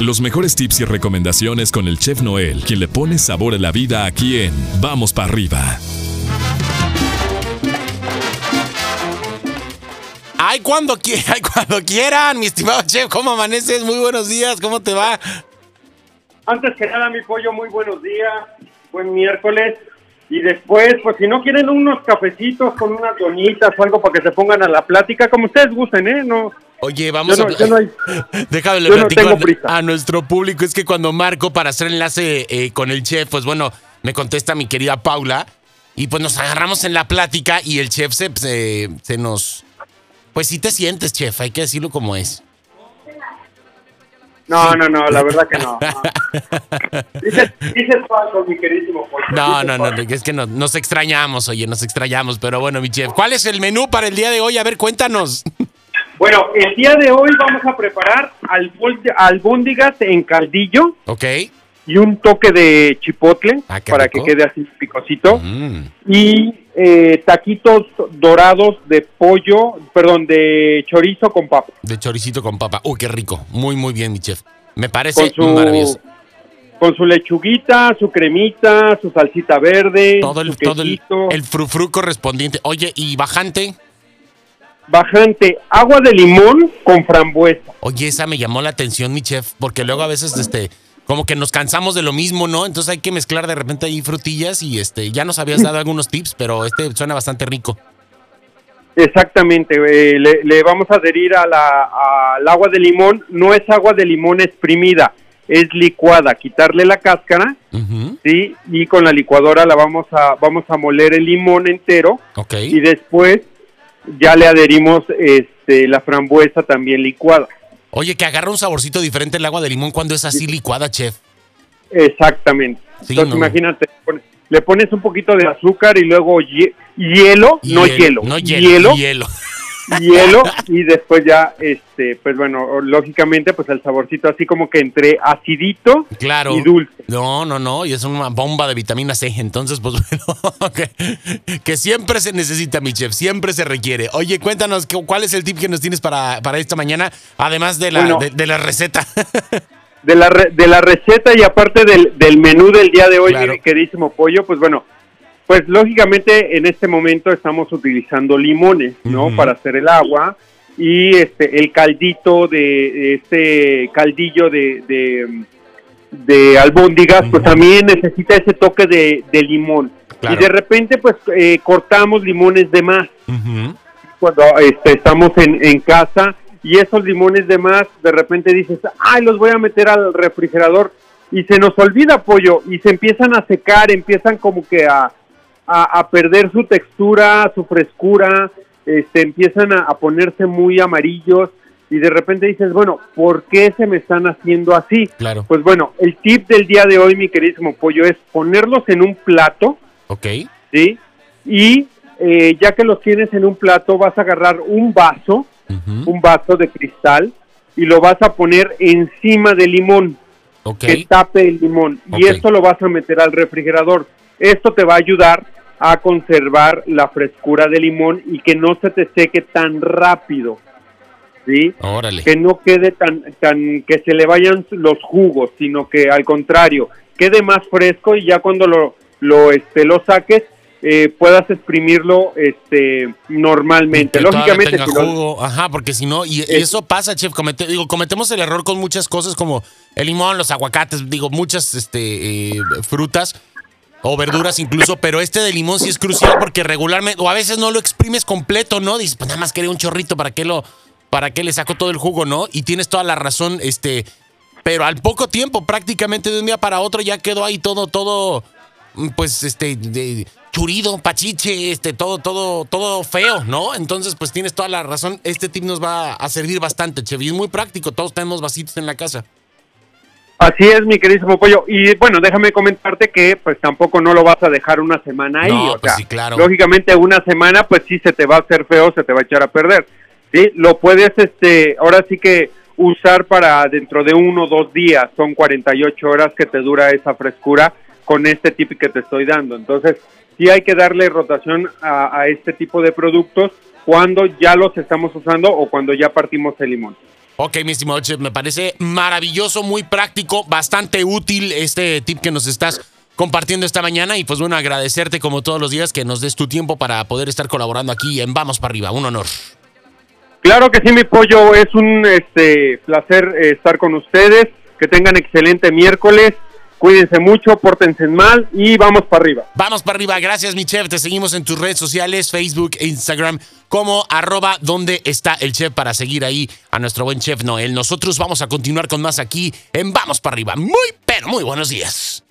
Los mejores tips y recomendaciones con el chef Noel, quien le pone sabor a la vida aquí en Vamos para arriba. Ay, cuando, ay, cuando quieran, mi estimado chef, ¿cómo amaneces? Muy buenos días, ¿cómo te va? Antes que nada, mi pollo, muy buenos días, buen miércoles. Y después, pues si no quieren unos cafecitos con unas donitas o algo para que se pongan a la plática, como ustedes gusten, ¿eh? No, Oye, vamos yo no, a. yo no hay- Déjame yo no tengo a- nuestro público. Es que cuando marco para hacer enlace eh, con el chef, pues bueno, me contesta mi querida Paula. Y pues nos agarramos en la plática y el chef se, se, se nos. Pues sí te sientes, chef, hay que decirlo como es. no, no, no, la verdad que no. no. Dices, dices falso, mi queridísimo. No, no, no, es que no- nos extrañamos, oye, nos extrañamos. Pero bueno, mi chef, ¿cuál es el menú para el día de hoy? A ver, cuéntanos. Bueno, el día de hoy vamos a preparar albóndigas en caldillo ¿Ok? y un toque de chipotle Ah, para rico. que quede así picosito. Mm. y eh, taquitos dorados de pollo, perdón, de chorizo con papa. De choricito con papa. Uy, qué rico. Muy, muy bien, mi chef. Me parece su, maravilloso. con su lechuguita, su cremita, su salsita verde, Todo el, su todo el, el frufru correspondiente. Oye, ¿y bajante? Bajante, agua de limón con frambuesa. Oye, esa me llamó la atención, mi chef, porque luego a veces, este, como que nos cansamos de lo mismo, ¿no? Entonces hay que mezclar de repente ahí frutillas y este, ya nos habías dado algunos tips, pero este suena bastante rico. Exactamente, eh, le, le vamos a adherir a la, al agua de limón, no es agua de limón exprimida, es licuada, quitarle la cáscara, ¿sí? Y con la licuadora la vamos a, vamos a moler el limón entero Ok. y después ya le adherimos este, la frambuesa también licuada. Oye, que agarra un saborcito diferente el agua de limón cuando es así licuada, chef. Exactamente. Sí, Entonces no. imagínate, le pones un poquito de azúcar y luego hie- hielo, no hielo, No hielo. hielo, Hielo. Hielo y después ya, este, pues bueno, lógicamente pues el saborcito así como que entre acidito Claro. y dulce. No, no, no, y es una bomba de vitamina C. Entonces, pues bueno, que, que siempre se necesita, mi chef, siempre se requiere. Oye, cuéntanos, ¿cu- ¿cuál es el tip que nos tienes para, para esta mañana? Además de la, Bueno. de, de la receta. De la, re- de la receta y aparte del, del menú del día de hoy, Claro. mi queridísimo pollo, pues bueno, pues lógicamente en este momento estamos utilizando limones, ¿no? Para hacer el agua y este el caldito de este caldillo de, de, de albóndigas, pues también necesita ese toque de, de limón. Claro. Y de repente, pues eh, cortamos limones de más cuando este, estamos en, en casa y esos limones de más, de repente dices, ay, los voy a meter al refrigerador y se nos olvida pollo y se empiezan a secar, empiezan como que a, a, a perder su textura, su frescura, este, empiezan a, a ponerse muy amarillos y de repente dices, bueno, ¿por qué se me están haciendo así? Claro. Pues bueno, el tip del día de hoy, mi queridísimo pollo, es ponerlos en un plato, Ok. ¿sí? Y eh, ya que los tienes en un plato, vas a agarrar un vaso, un vaso de cristal, y lo vas a poner encima del limón, Ok. que tape el limón. Y esto lo vas a meter al refrigerador. Esto te va a ayudar a conservar la frescura del limón y que no se te seque tan rápido. ¿Sí? Órale. que no quede tan, tan, que se le vayan los jugos, sino que al contrario, quede más fresco y ya cuando lo, lo, este, lo saques, eh, puedas exprimirlo este, normalmente. Que Lógicamente, tenga si lo- jugo, ajá, porque si no, y, y eso pasa, chef, comete- digo, cometemos el error con muchas cosas como el limón, los aguacates, digo, muchas este, eh, frutas o verduras incluso, pero este de limón sí es crucial porque regularmente, o a veces no lo exprimes completo, ¿no? Dices, pues nada más quería un chorrito, ¿para qué lo, para qué le saco todo el jugo, no? Y tienes toda la razón, este, pero al poco tiempo, prácticamente de un día para otro, ya quedó ahí todo, todo, mm, pues, este, de churido, pachiche, este, todo, todo, todo feo, ¿no? Entonces, pues tienes toda la razón. Este tip nos va a servir bastante, Chef, y es muy práctico. Todos tenemos vasitos en la casa. Así es, mi queridísimo pollo. Y bueno, déjame comentarte que pues tampoco no lo vas a dejar una semana ahí. No, o pues sea, sí, claro. Lógicamente una semana pues sí se te va a hacer feo, se te va a echar a perder. Sí, lo puedes este ahora sí que usar para dentro de uno o dos días, son 48 horas que te dura esa frescura con este tip que te estoy dando. Entonces, sí hay que darle rotación a, a este tipo de productos cuando ya los estamos usando o cuando ya partimos el limón. Ok, mi estimado me parece maravilloso, muy práctico, bastante útil este tip que nos estás compartiendo esta mañana. Y pues bueno, agradecerte como todos los días que nos des tu tiempo para poder estar colaborando aquí en Vamos para arriba, un honor. Claro que sí, mi pollo, es un este, placer eh, estar con ustedes, que tengan excelente miércoles, cuídense mucho, pórtense mal y vamos para arriba. Vamos para arriba, gracias mi chef, te seguimos en tus redes sociales, Facebook e Instagram como arroba donde está el chef para seguir ahí a nuestro buen chef Noel. Nosotros vamos a continuar con más aquí en Vamos para arriba. Muy, pero muy buenos días.